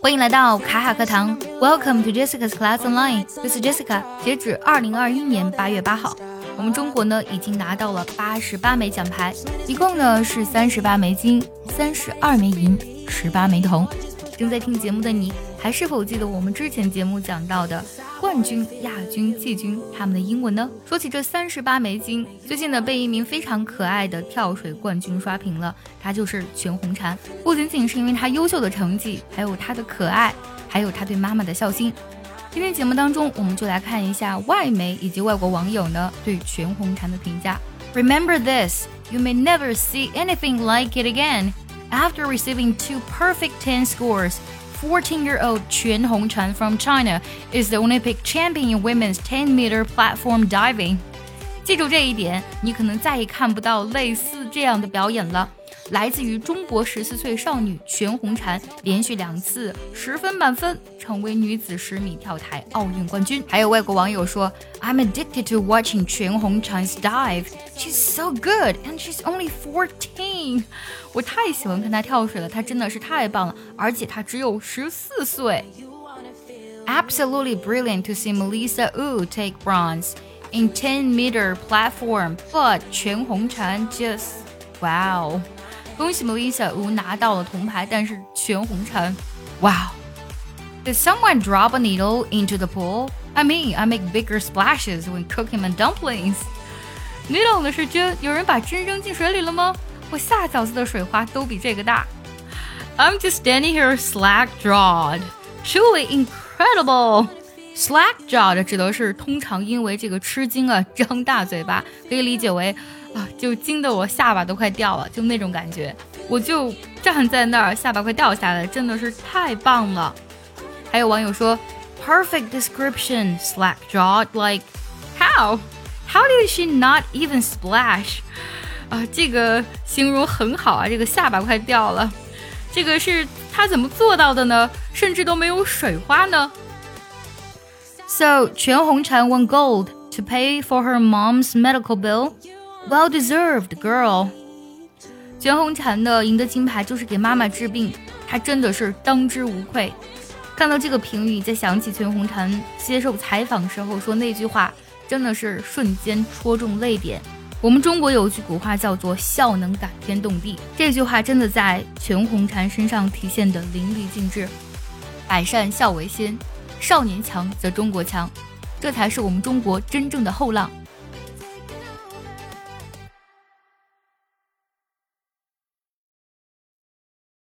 欢迎来到卡卡课堂，Welcome to Jessica's Class Online。This is Jessica。截止二零二一年八月八号，我们中国呢已经拿到了八十八枚奖牌，一共呢是三十八枚金，三十二枚银，十八枚铜。正在听节目的你，还是否记得我们之前节目讲到的？冠军、亚军、季军，他们的英文呢？说起这三十八枚金，最近呢被一名非常可爱的跳水冠军刷屏了，他就是全红婵。不仅仅是因为他优秀的成绩，还有他的可爱，还有他对妈妈的孝心。今天节目当中，我们就来看一下外媒以及外国网友呢对全红婵的评价。Remember this, you may never see anything like it again. After receiving two perfect ten scores. 14-year-old Quan Hongchan from China is the Olympic champion in women's 10-meter platform diving. 记住这一点，你可能再也看不到类似这样的表演了。来自于中国十四岁少女全红婵，连续两次十分满分， 成为女子十米跳台奥运冠军。还有外国网友说，I'm addicted to watching Quan Hongchan's dive. She's so good and she's only fourteen. 我太喜欢看她跳水了，她真的是太棒了，而且她只有十四岁。Absolutely brilliant to see Melissa Wu take bronze in 10 meter platform, but Quan Hongchan just wow. 恭喜 Melissa Wu 吴拿到了铜牌，但是全红婵，哇、wow！Did someone drop a needle into the pool? I mean, I make bigger splashes when cooking my dumplings. 你懂的是针，有人把针扔进水里了吗？我下饺子的水花都比这个大。I'm just standing here slack jawed, truly incredible. Slack jawed 指的是通常因为这个吃惊啊，张大嘴巴，可以理解为。啊，就惊得我下巴都快掉了，就那种感觉，我就站在那儿，下巴快掉下来，真的是太棒了。 还有网友说，perfect description, slack jawed, like how? How did she not even splash? 啊，这个形容很好啊，这个下巴快掉了，这个是他怎么做到的呢？甚至都没有水花呢。So 全红婵 won gold to pay for her mom's medical bill. Well deserved, girl。全红婵的赢得金牌就是给妈妈治病，她真的是当之无愧。 看到这个评语，再想起全红婵接受采访时候说那句话，真的是瞬间戳中泪点。我们中国有句古话叫做“孝能感天动地”，这句话真的在全红婵身上体现的淋漓尽致。百善孝为先，少年强则中国强，这才是我们中国真正的后浪。